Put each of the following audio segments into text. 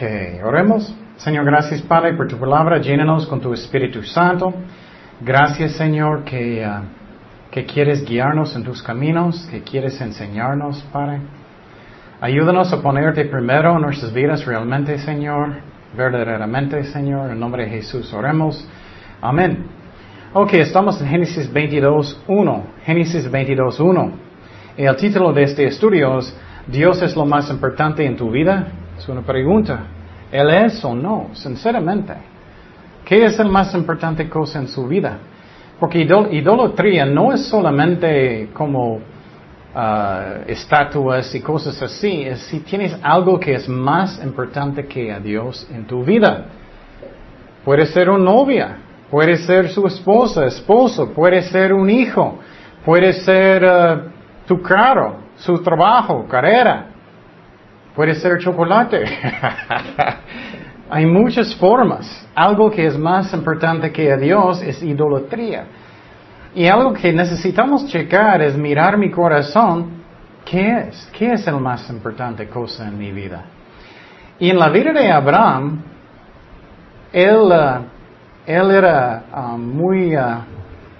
Ok, oremos. Señor, gracias Padre por tu palabra. Llénanos con tu Espíritu Santo. Gracias Señor que, ah, que quieres guiarnos en tus caminos, que quieres enseñarnos, Padre. Ayúdanos a ponerte primero en nuestras vidas realmente, Señor. Verdaderamente, Señor. En nombre de Jesús oremos. Amén. Ok, estamos en Génesis 22.1. Génesis 22.1. El título de este estudio es ¿Dios es lo más importante en tu vida? Es una pregunta. ¿Él es o no? Sinceramente. ¿Qué es el más importante cosa en su vida? Porque idolatría no es solamente como uh, estatuas y cosas así, es si tienes algo que es más importante que a Dios en tu vida. Puede ser una novia, puede ser su esposa, esposo, puede ser un hijo, puede ser uh, tu carro, su trabajo, carrera, puede ser chocolate. Hay muchas formas. Algo que es más importante que a Dios es idolatría. Y algo que necesitamos checar es mirar mi corazón. ¿Qué es? ¿Qué es el más importante cosa en mi vida? Y en la vida de Abraham, él, uh, él era uh, muy uh,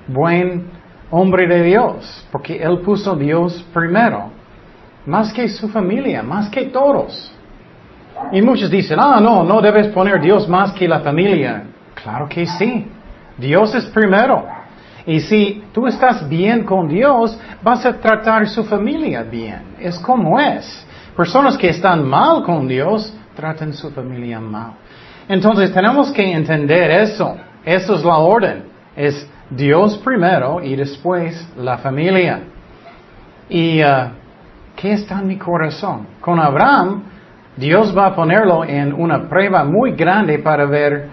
buen hombre de Dios, porque él puso Dios primero, más que su familia, más que todos. Y muchos dicen, ah, no, no debes poner Dios más que la familia. Claro que sí. Dios es primero. Y si tú estás bien con Dios, vas a tratar su familia bien. Es como es. Personas que están mal con Dios, tratan su familia mal. Entonces tenemos que entender eso. Eso es la orden. Es Dios primero y después la familia. ¿Y uh, qué está en mi corazón? Con Abraham, Dios va a ponerlo en una prueba muy grande para ver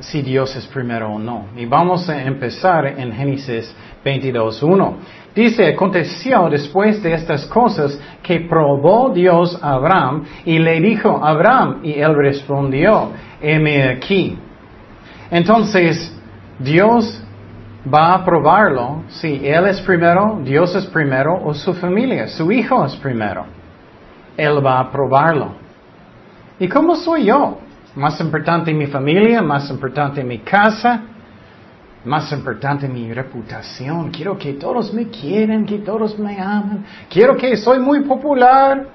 si Dios es primero o no. Y vamos a empezar en Génesis 22.1. Dice, aconteció después de estas cosas que probó Dios a Abraham y le dijo, Abraham, y él respondió, heme aquí. Entonces, Dios va a probarlo si Él es primero, Dios es primero o su familia, su hijo es primero. Él va a probarlo. ¿Y cómo soy yo? Más importante mi familia, más importante mi casa, más importante mi reputación. Quiero que todos me quieren, que todos me aman. Quiero que soy muy popular.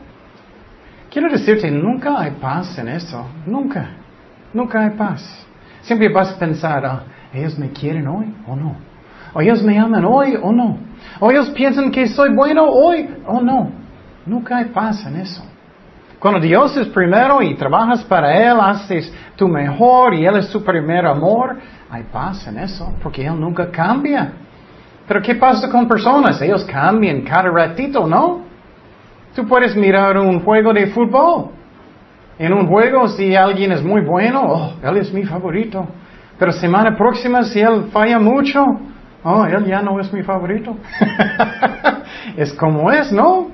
Quiero decirte, nunca hay paz en eso. Nunca. Nunca hay paz. Siempre vas a pensar, ah, ellos me quieren hoy o no. O ellos me aman hoy o no. O ellos piensan que soy bueno hoy o no. Nunca hay paz en eso. Cuando Dios es primero y trabajas para Él, haces tu mejor y Él es tu primer amor, hay paz en eso, porque Él nunca cambia. Pero ¿qué pasa con personas? Ellos cambian cada ratito, ¿no? Tú puedes mirar un juego de fútbol. En un juego, si alguien es muy bueno, oh, Él es mi favorito. Pero semana próxima, si él falla mucho, oh, él ya no es mi favorito. es como es, ¿no?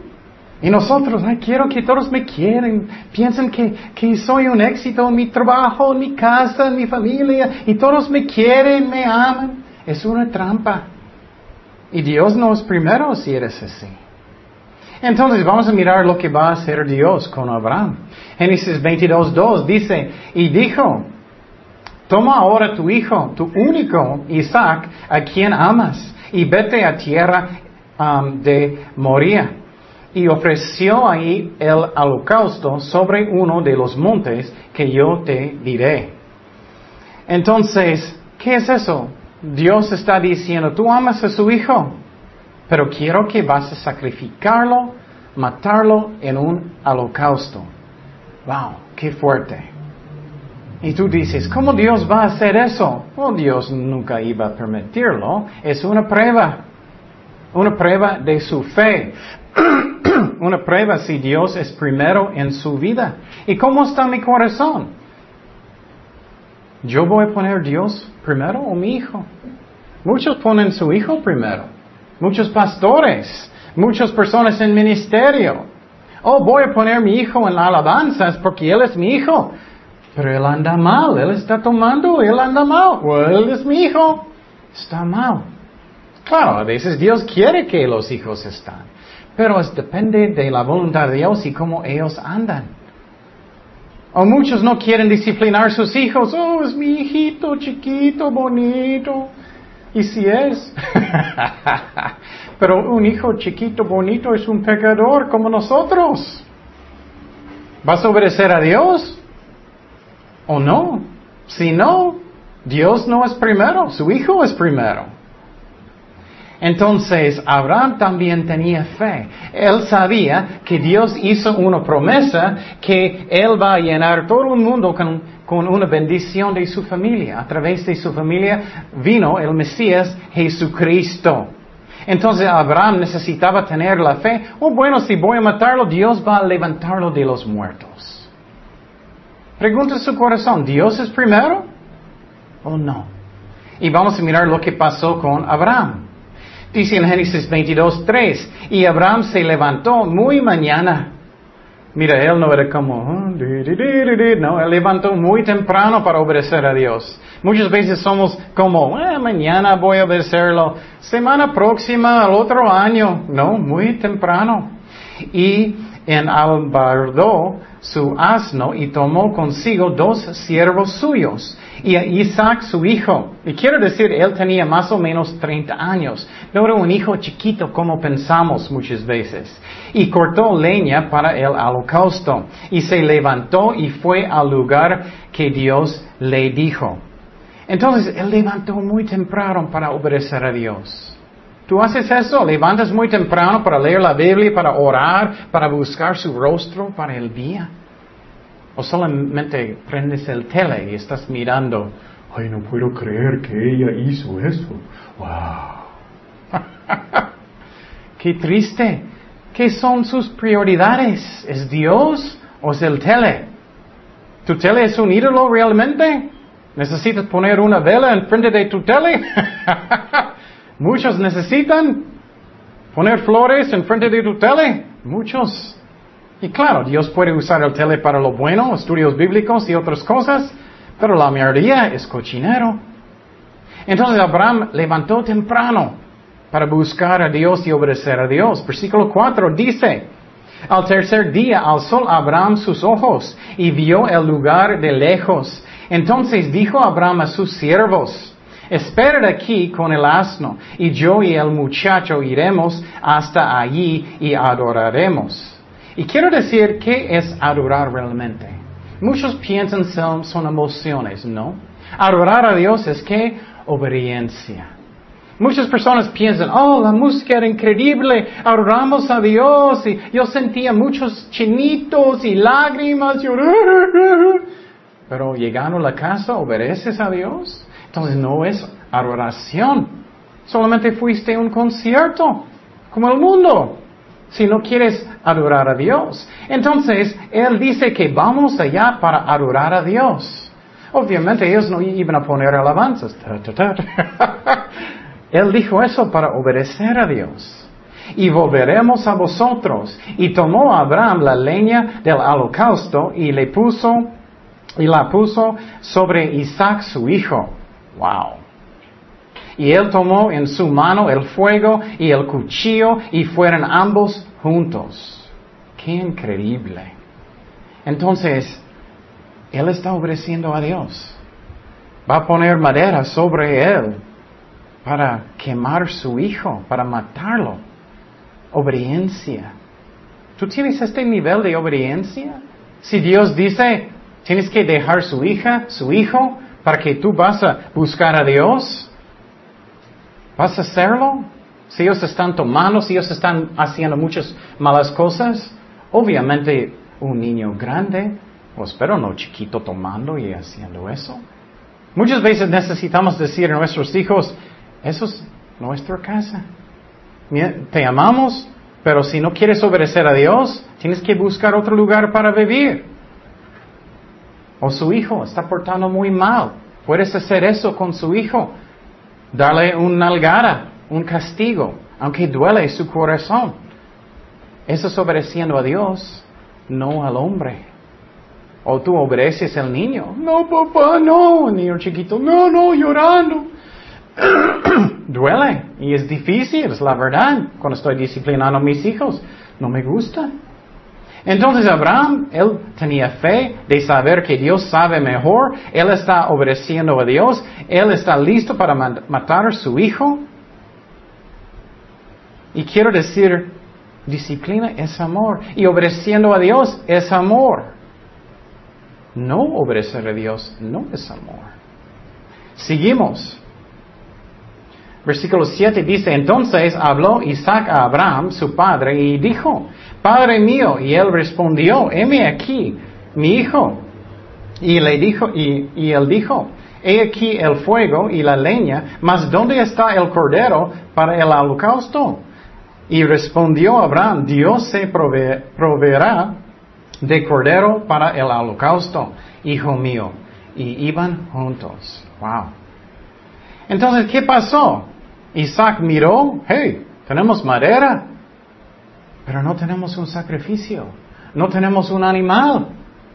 Y nosotros, ay, quiero que todos me quieren, piensen que, que soy un éxito en mi trabajo, en mi casa, en mi familia, y todos me quieren, me aman. Es una trampa. Y Dios no es primero si eres así. Entonces vamos a mirar lo que va a hacer Dios con Abraham. Génesis 22.2 dice, y dijo, Toma ahora tu hijo, tu único Isaac, a quien amas, y vete a tierra um, de Moría. Y ofreció ahí el holocausto sobre uno de los montes que yo te diré. Entonces, ¿qué es eso? Dios está diciendo, tú amas a su hijo, pero quiero que vas a sacrificarlo, matarlo en un holocausto. Wow, qué fuerte. Y tú dices, ¿cómo Dios va a hacer eso? Oh, Dios nunca iba a permitirlo. Es una prueba. Una prueba de su fe. una prueba si Dios es primero en su vida. ¿Y cómo está mi corazón? ¿Yo voy a poner Dios primero o mi hijo? Muchos ponen su hijo primero. Muchos pastores. Muchas personas en ministerio. Oh, voy a poner mi hijo en alabanzas porque él es mi hijo. Pero él anda mal, él está tomando, él anda mal. él es mi hijo, está mal. Claro, a veces Dios quiere que los hijos están, pero es, depende de la voluntad de Dios y cómo ellos andan. O muchos no quieren disciplinar a sus hijos. Oh, es mi hijito chiquito, bonito. Y si es. Pero un hijo chiquito, bonito es un pecador como nosotros. ¿Vas a obedecer a Dios? ¿O no? Si no, Dios no es primero, su hijo es primero. Entonces, Abraham también tenía fe. Él sabía que Dios hizo una promesa que Él va a llenar todo el mundo con, con, una bendición de su familia. A través de su familia vino el Mesías Jesucristo. Entonces Abraham necesitaba tener la fe. Oh, bueno, si voy a matarlo, Dios va a levantarlo de los muertos. Pregunta su corazón, ¿Dios es primero o no? Y vamos a mirar lo que pasó con Abraham. Dice en Génesis 22, 3, y Abraham se levantó muy mañana. Mira, él no era como, oh, no, él levantó muy temprano para obedecer a Dios. Muchas veces somos como, eh, mañana voy a obedecerlo, semana próxima, al otro año. No, muy temprano. Y en albardó su asno y tomó consigo dos siervos suyos y Isaac su hijo. Y quiero decir, él tenía más o menos 30 años. No era un hijo chiquito como pensamos muchas veces. Y cortó leña para el holocausto. Y se levantó y fue al lugar que Dios le dijo. Entonces, él levantó muy temprano para obedecer a Dios. ¿Tú haces eso? ¿Levantas muy temprano para leer la Biblia, para orar, para buscar su rostro para el día? O solamente prendes el tele y estás mirando, ay, no puedo creer que ella hizo eso. ¡Wow! ¡Qué triste! ¿Qué son sus prioridades? ¿Es Dios o es el tele? ¿Tu tele es un ídolo realmente? ¿Necesitas poner una vela en frente de tu tele? Muchos necesitan poner flores en frente de tu tele. Muchos. Y claro, Dios puede usar el tele para lo bueno, estudios bíblicos y otras cosas, pero la mayoría es cochinero. Entonces Abraham levantó temprano para buscar a Dios y obedecer a Dios. Versículo 4 dice, al tercer día alzó Abraham sus ojos y vio el lugar de lejos. Entonces dijo Abraham a sus siervos, Esperad aquí con el asno, y yo y el muchacho iremos hasta allí y adoraremos. Y quiero decir, ¿qué es adorar realmente? Muchos piensan son, son emociones, ¿no? Adorar a Dios es que obediencia. Muchas personas piensan, oh, la música era increíble, adoramos a Dios y yo sentía muchos chinitos y lágrimas. Pero llegando a la casa, ¿obedeces a Dios? Entonces no es adoración. Solamente fuiste un concierto, como el mundo si no quieres adorar a Dios. Entonces, Él dice que vamos allá para adorar a Dios. Obviamente ellos no iban a poner alabanzas. Él dijo eso para obedecer a Dios. Y volveremos a vosotros. Y tomó Abraham la leña del holocausto y le puso, y la puso sobre Isaac su hijo. Wow. Y él tomó en su mano el fuego y el cuchillo y fueron ambos juntos. Qué increíble. Entonces, él está obedeciendo a Dios. Va a poner madera sobre él para quemar su hijo, para matarlo. Obediencia. ¿Tú tienes este nivel de obediencia? Si Dios dice, tienes que dejar su hija, su hijo, para que tú vas a buscar a Dios, ¿Vas a hacerlo? Si ellos están tomando, si ellos están haciendo muchas malas cosas, obviamente un niño grande, o espero no chiquito tomando y haciendo eso. Muchas veces necesitamos decir a nuestros hijos, eso es nuestra casa. Te amamos, pero si no quieres obedecer a Dios, tienes que buscar otro lugar para vivir. O su hijo está portando muy mal. Puedes hacer eso con su hijo darle una nalgada, un castigo, aunque duele su corazón. Eso es obedeciendo a Dios, no al hombre. O tú obedeces al niño. No, papá, no. niño chiquito, no, no, llorando. Duele y es difícil, es la verdad. Cuando estoy disciplinando a mis hijos, no me gusta. Entonces Abraham, él tenía fe de saber que Dios sabe mejor, él está obedeciendo a Dios, él está listo para matar a su hijo. Y quiero decir, disciplina es amor y obedeciendo a Dios es amor. No obedecer a Dios no es amor. Seguimos. Versículo 7 dice, entonces habló Isaac a Abraham, su padre, y dijo, Padre mío, y él respondió, heme aquí, mi hijo. Y le dijo, y, él dijo, he aquí el fuego y la leña, mas ¿dónde está el cordero para el holocausto? Y respondió Abraham, Dios se proveerá de cordero para el holocausto, hijo mío. Y iban juntos. Wow. Entonces, ¿qué pasó? Isaac miró, hey, tenemos madera, pero no tenemos un sacrificio, no tenemos un animal.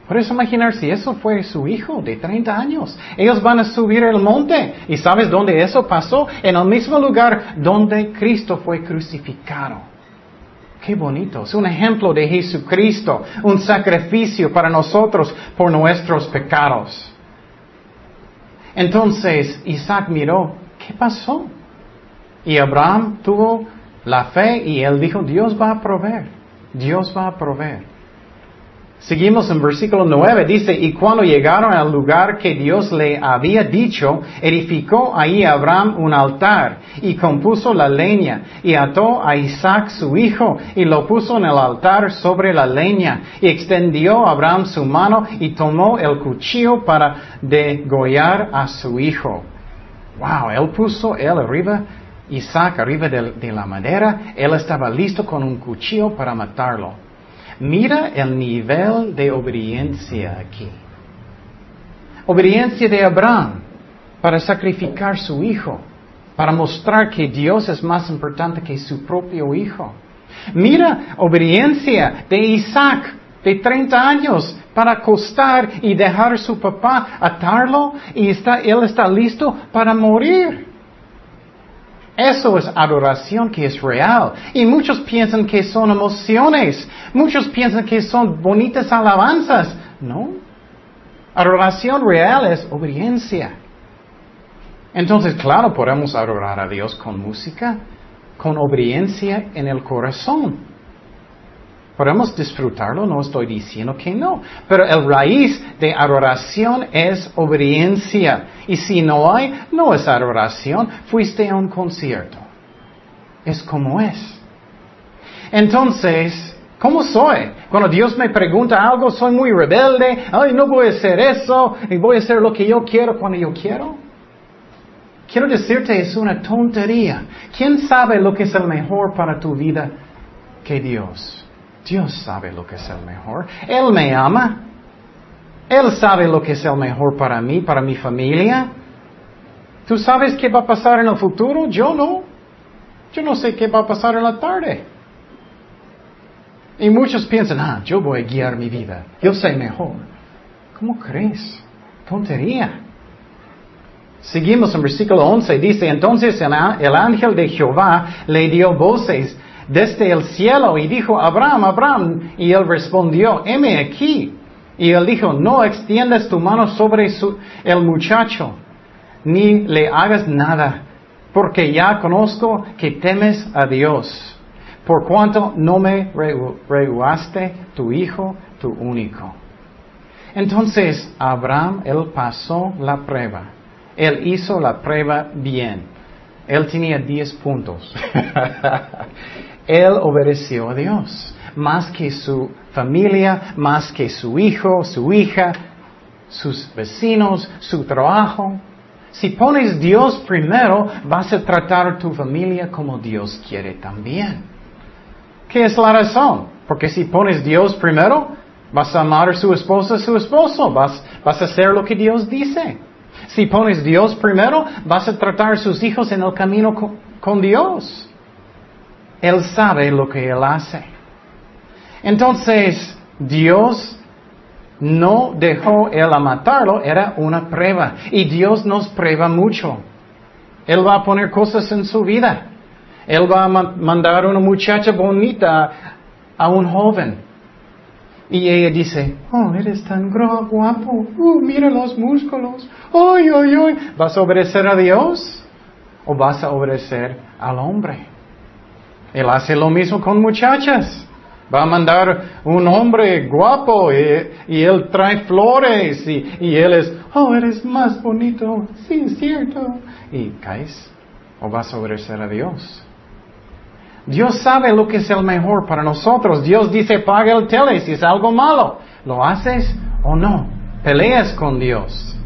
Eso imaginar si eso fue su hijo de 30 años. Ellos van a subir el monte. ¿Y sabes dónde eso pasó? En el mismo lugar donde Cristo fue crucificado. Qué bonito. Es un ejemplo de Jesucristo, un sacrificio para nosotros por nuestros pecados. Entonces Isaac miró, ¿qué pasó? Y Abraham tuvo la fe y él dijo, Dios va a proveer, Dios va a proveer. Seguimos en versículo 9, dice, y cuando llegaron al lugar que Dios le había dicho, edificó ahí Abraham un altar y compuso la leña y ató a Isaac su hijo y lo puso en el altar sobre la leña y extendió Abraham su mano y tomó el cuchillo para degollar a su hijo. Wow, él puso él arriba, Isaac arriba de la madera, él estaba listo con un cuchillo para matarlo. Mira el nivel de obediencia aquí. Obediencia de Abraham para sacrificar su hijo, para mostrar que Dios es más importante que su propio hijo. Mira obediencia de Isaac de 30 años para acostar y dejar a su papá atarlo y está, él está listo para morir. Eso es adoración que es real. Y muchos piensan que son emociones. Muchos piensan que son bonitas alabanzas. No. Adoración real es obediencia. Entonces, claro, podemos adorar a Dios con música, con obediencia en el corazón. Podemos disfrutarlo, no estoy diciendo que no. Pero el raíz de adoración es obediencia. Y si no hay, no es adoración. Fuiste a un concierto. Es como es. Entonces, ¿cómo soy? Cuando Dios me pregunta algo, soy muy rebelde. Ay, no voy a hacer eso. Y voy a hacer lo que yo quiero cuando yo quiero. Quiero decirte, es una tontería. ¿Quién sabe lo que es el mejor para tu vida que Dios? Dios sabe lo que es el mejor. Él me ama. Él sabe lo que es el mejor para mí, para mi familia. ¿Tú sabes qué va a pasar en el futuro? Yo no. Yo no sé qué va a pasar en la tarde. Y muchos piensan, ah, yo voy a guiar mi vida. Yo sé mejor. ¿Cómo crees? Tontería. Seguimos en versículo 11. Dice, entonces el ángel de Jehová le dio voces desde el cielo y dijo, Abraham, Abraham, y él respondió, heme aquí. Y él dijo, no extiendas tu mano sobre el muchacho, ni le hagas nada, porque ya conozco que temes a Dios, por cuanto no me rehuaste tu hijo, tu único. Entonces Abraham, él pasó la prueba. Él hizo la prueba bien. Él tenía diez puntos. Él obedeció a Dios, más que su familia, más que su hijo, su hija, sus vecinos, su trabajo. Si pones Dios primero, vas a tratar a tu familia como Dios quiere también. ¿Qué es la razón? Porque si pones Dios primero, vas a amar a su esposa, a su esposo, vas, a hacer lo que Dios dice. Si pones Dios primero, vas a tratar a sus hijos en el camino con Dios. Él sabe lo que Él hace. Entonces, Dios no dejó Él a matarlo, era una prueba. Y Dios nos prueba mucho. Él va a poner cosas en su vida. Él va a mandar una muchacha bonita a un joven. Y ella dice, oh, eres tan guapo, uh, mira los músculos, ay, ay. ¿Vas a obedecer a Dios o vas a obedecer al hombre? Él hace lo mismo con muchachas. Va a mandar un hombre guapo y, él trae flores y, y, él es, oh, eres más bonito, sí, es cierto. Y caes o vas a obedecer a Dios. Dios sabe lo que es el mejor para nosotros. Dios dice, paga el tele si es algo malo. ¿Lo haces o no? Peleas con Dios.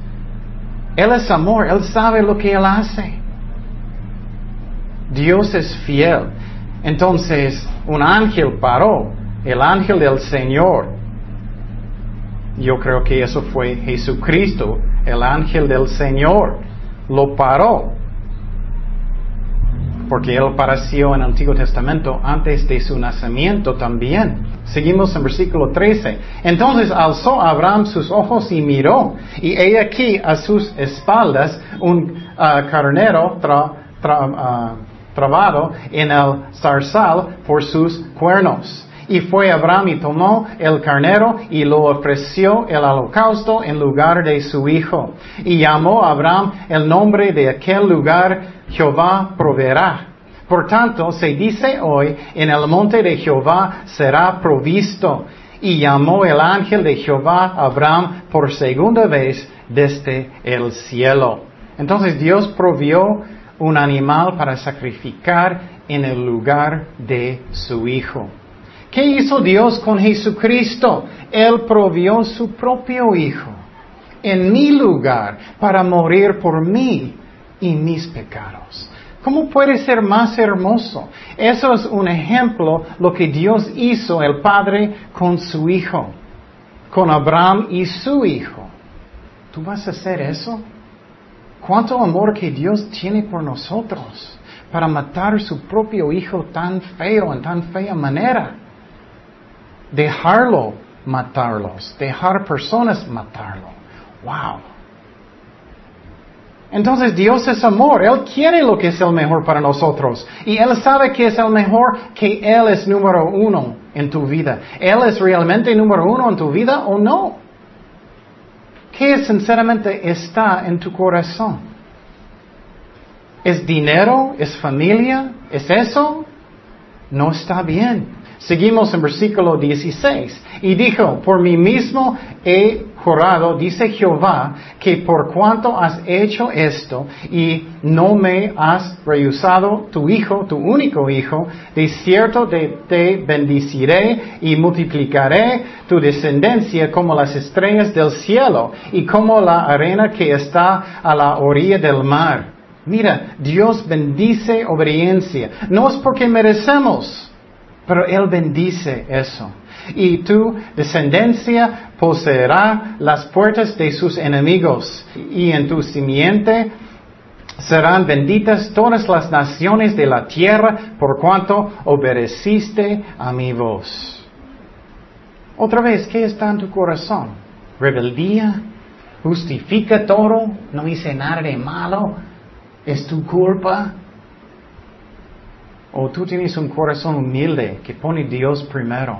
Él es amor, Él sabe lo que Él hace. Dios es fiel. Entonces, un ángel paró, el ángel del Señor. Yo creo que eso fue Jesucristo, el ángel del Señor. Lo paró porque él apareció en el Antiguo Testamento antes de su nacimiento también. Seguimos en versículo 13. Entonces alzó Abraham sus ojos y miró, y he aquí a sus espaldas un uh, carnero uh, trabado en el zarzal por sus cuernos. Y fue Abraham y tomó el carnero y lo ofreció el holocausto en lugar de su hijo. Y llamó Abraham el nombre de aquel lugar Jehová proveerá. Por tanto, se dice hoy, en el monte de Jehová será provisto. Y llamó el ángel de Jehová Abraham por segunda vez desde el cielo. Entonces Dios provió un animal para sacrificar en el lugar de su hijo. ¿Qué hizo Dios con Jesucristo? Él provió su propio hijo en mi lugar para morir por mí y mis pecados. ¿Cómo puede ser más hermoso? Eso es un ejemplo lo que Dios hizo el Padre con su Hijo, con Abraham y su Hijo. ¿Tú vas a hacer eso? ¿Cuánto amor que Dios tiene por nosotros para matar su propio Hijo tan feo, en tan fea manera? Dejarlo matarlos, dejar personas matarlo. ¡Wow! Entonces Dios es amor, Él quiere lo que es el mejor para nosotros y Él sabe que es el mejor, que Él es número uno en tu vida. ¿Él es realmente número uno en tu vida o no? ¿Qué sinceramente está en tu corazón? ¿Es dinero? ¿Es familia? ¿Es eso? No está bien. Seguimos en versículo 16. Y dijo, por mí mismo he dice Jehová, que por cuanto has hecho esto y no me has rehusado tu hijo, tu único hijo, de cierto te bendiciré y multiplicaré tu descendencia como las estrellas del cielo y como la arena que está a la orilla del mar. Mira, Dios bendice obediencia. No es porque merecemos pero Él bendice eso. Y tu descendencia poseerá las puertas de sus enemigos. Y en tu simiente serán benditas todas las naciones de la tierra por cuanto obedeciste a mi voz. Otra vez, ¿qué está en tu corazón? ¿Rebeldía? ¿Justifica todo? ¿No hice nada de malo? ¿Es tu culpa? O tú tienes un corazón humilde que pone Dios primero.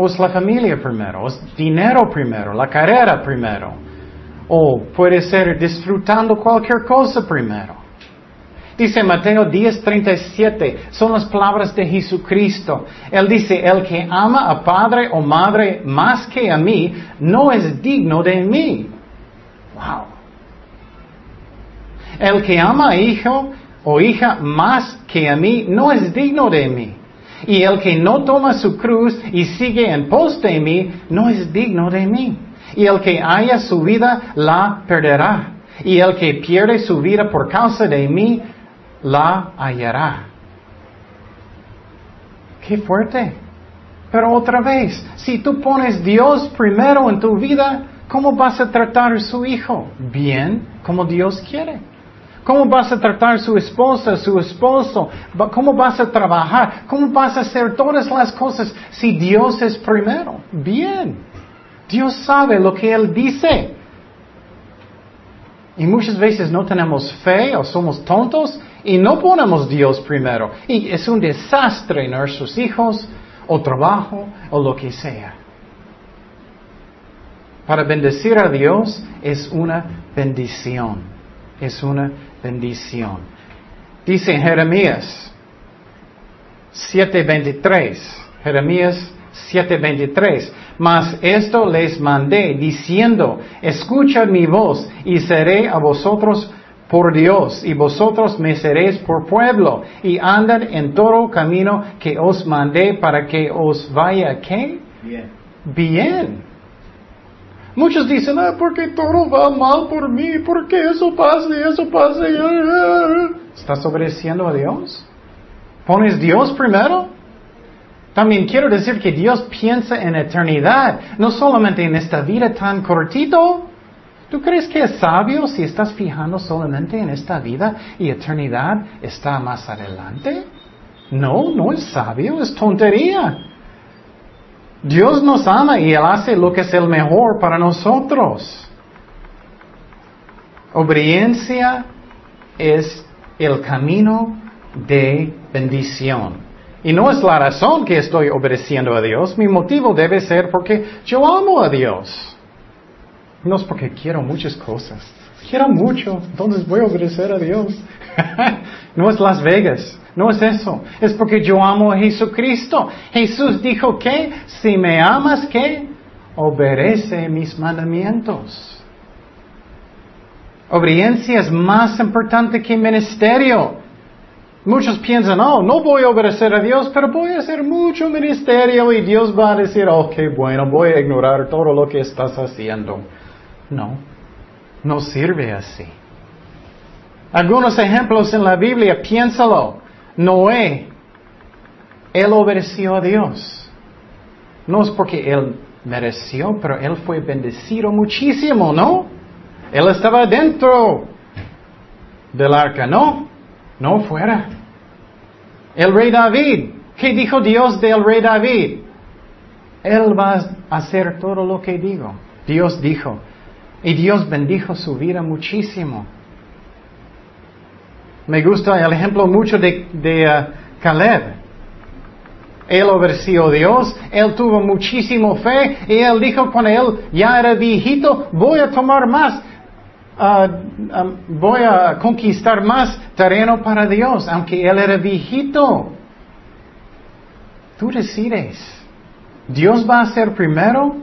O es la familia primero, o es dinero primero, la carrera primero. O puede ser disfrutando cualquier cosa primero. Dice Mateo 10:37, son las palabras de Jesucristo. Él dice, el que ama a padre o madre más que a mí, no es digno de mí. Wow. El que ama a hijo o hija más que a mí no es digno de mí. Y el que no toma su cruz y sigue en pos de mí no es digno de mí. Y el que haya su vida la perderá. Y el que pierde su vida por causa de mí la hallará. Qué fuerte. Pero otra vez, si tú pones Dios primero en tu vida, ¿cómo vas a tratar a su hijo? Bien, como Dios quiere. ¿Cómo vas a tratar su esposa, su esposo? ¿Cómo vas a trabajar? ¿Cómo vas a hacer todas las cosas si Dios es primero? Bien. Dios sabe lo que Él dice. Y muchas veces no tenemos fe o somos tontos y no ponemos Dios primero. Y es un desastre en nuestros hijos o trabajo o lo que sea. para bendecir a Dios es una bendición. Es una bendición. Dice en Jeremías 7:23, Jeremías 7:23, mas esto les mandé diciendo, escuchad mi voz y seré a vosotros por Dios y vosotros me seréis por pueblo y andad en todo camino que os mandé para que os vaya ¿qué? Bien. Bien. Muchos dicen, ah, porque todo va mal por mí, porque eso pasa y eso pasa. y, ah". ¿Estás obedeciendo a Dios? ¿Pones Dios primero? También quiero decir que Dios piensa en eternidad, no solamente en esta vida tan cortito. ¿Tú crees que es sabio si estás fijando solamente en esta vida y eternidad está más adelante? No, no es sabio, es tontería. Dios nos ama y Él hace lo que es el mejor para nosotros. Obediencia es el camino de bendición. Y no es la razón que estoy obedeciendo a Dios. Mi motivo debe ser porque yo amo a Dios. No es porque quiero muchas cosas. Quiero mucho, entonces voy a obedecer a Dios. no es Las Vegas. No es eso. Es porque yo amo a Jesucristo. Jesús dijo que si me amas, que obedece mis mandamientos. Obediencia es más importante que ministerio. Muchos piensan, oh, no voy a obedecer a Dios, pero voy a hacer mucho ministerio y Dios va a decir, oh, qué bueno, voy a ignorar todo lo que estás haciendo. No, no sirve así. Algunos ejemplos en la Biblia, piénsalo. Noé, él obedeció a Dios. No es porque él mereció, pero él fue bendecido muchísimo, ¿no? Él estaba dentro del arca, ¿no? No fuera. El rey David, ¿qué dijo Dios del rey David? Él va a hacer todo lo que digo. Dios dijo. Y Dios bendijo su vida muchísimo. Me gusta el ejemplo mucho de, uh, Caleb. Él obedeció a Dios, él tuvo muchísimo fe y él dijo cuando él ya era viejito, voy a tomar más, uh, voy a conquistar más terreno para Dios, aunque él era viejito. Tú decides, ¿Dios va a ser primero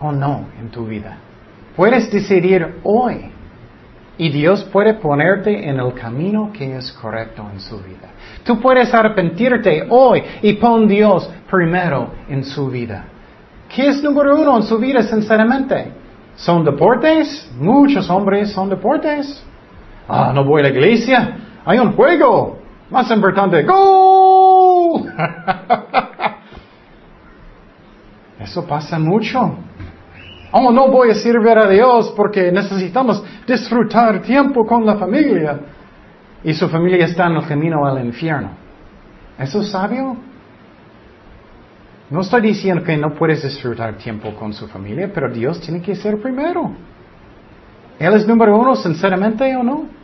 o no en tu vida? Puedes decidir hoy. Y Dios puede ponerte en el camino que es correcto en su vida. Tú puedes arrepentirte hoy y pon Dios primero en su vida. ¿Qué es número uno en su vida, sinceramente? ¿Son deportes? Muchos hombres son deportes. Ah, no voy a la iglesia. Hay un juego. Más importante, ¡Gol! Eso pasa mucho. Oh, no voy a servir a Dios porque necesitamos disfrutar tiempo con la familia. Y su familia está en el camino al infierno. ¿Eso es sabio? No estoy diciendo que no puedes disfrutar tiempo con su familia, pero Dios tiene que ser primero. ¿Él es número uno, sinceramente o no?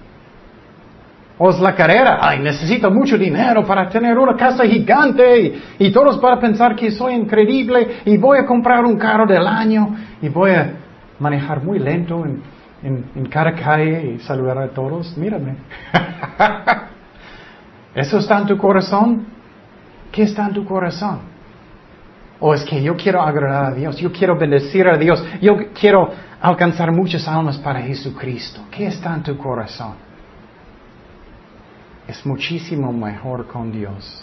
¿O la carrera? Ay, necesito mucho dinero para tener una casa gigante y, todos van a pensar que soy increíble y voy a comprar un carro del año y voy a manejar muy lento en, en cada calle y saludar a todos. Mírame. ¿Eso está en tu corazón? ¿Qué está en tu corazón? ¿O es que yo quiero agradar a Dios? Yo quiero bendecir a Dios. Yo quiero alcanzar muchas almas para Jesucristo. ¿Qué está en tu corazón? Es muchísimo mejor con Dios.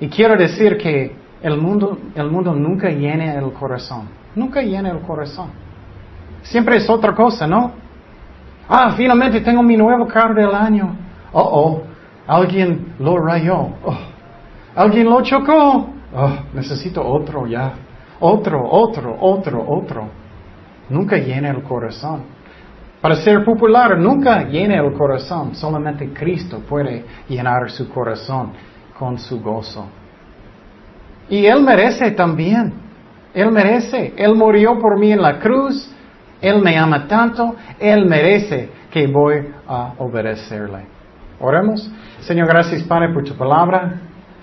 Y quiero decir que el mundo, el mundo nunca llena el corazón. Nunca llena el corazón. Siempre es otra cosa, ¿no? Ah, finalmente tengo mi nuevo carro del año. Oh, oh, alguien lo rayó. Oh, alguien lo chocó. Oh, necesito otro ya. Otro, otro, otro, otro. Nunca llena el corazón. Para ser popular nunca llena el corazón, solamente Cristo puede llenar su corazón con su gozo. Y Él merece también, Él merece, Él murió por mí en la cruz, Él me ama tanto, Él merece que voy a obedecerle. Oremos. Señor, gracias Padre por tu palabra.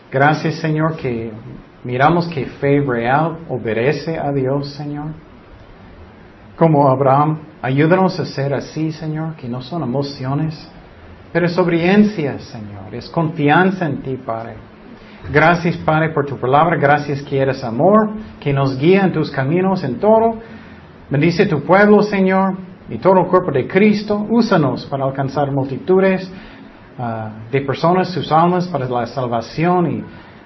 Gracias Señor que miramos que fe real obedece a Dios, Señor. como Abraham. Ayúdanos a ser así, Señor, que no son emociones, pero es obediencia, Señor. Es confianza en ti, Padre. Gracias, Padre, por tu palabra. Gracias que eres amor, que nos guía en tus caminos en todo. Bendice tu pueblo, Señor, y todo el cuerpo de Cristo. Úsanos para alcanzar multitudes ah, de personas, sus almas, para la salvación y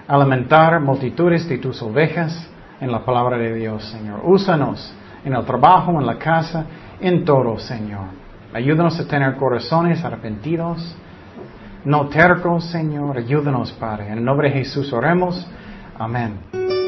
alimentar multitudes de tus ovejas en la palabra de Dios, Señor. Úsanos en el trabajo, en la casa, en todo, Señor. Ayúdanos a tener corazones arrepentidos, no tercos, Señor. Ayúdanos, Padre. En el nombre de Jesús oremos. Amén.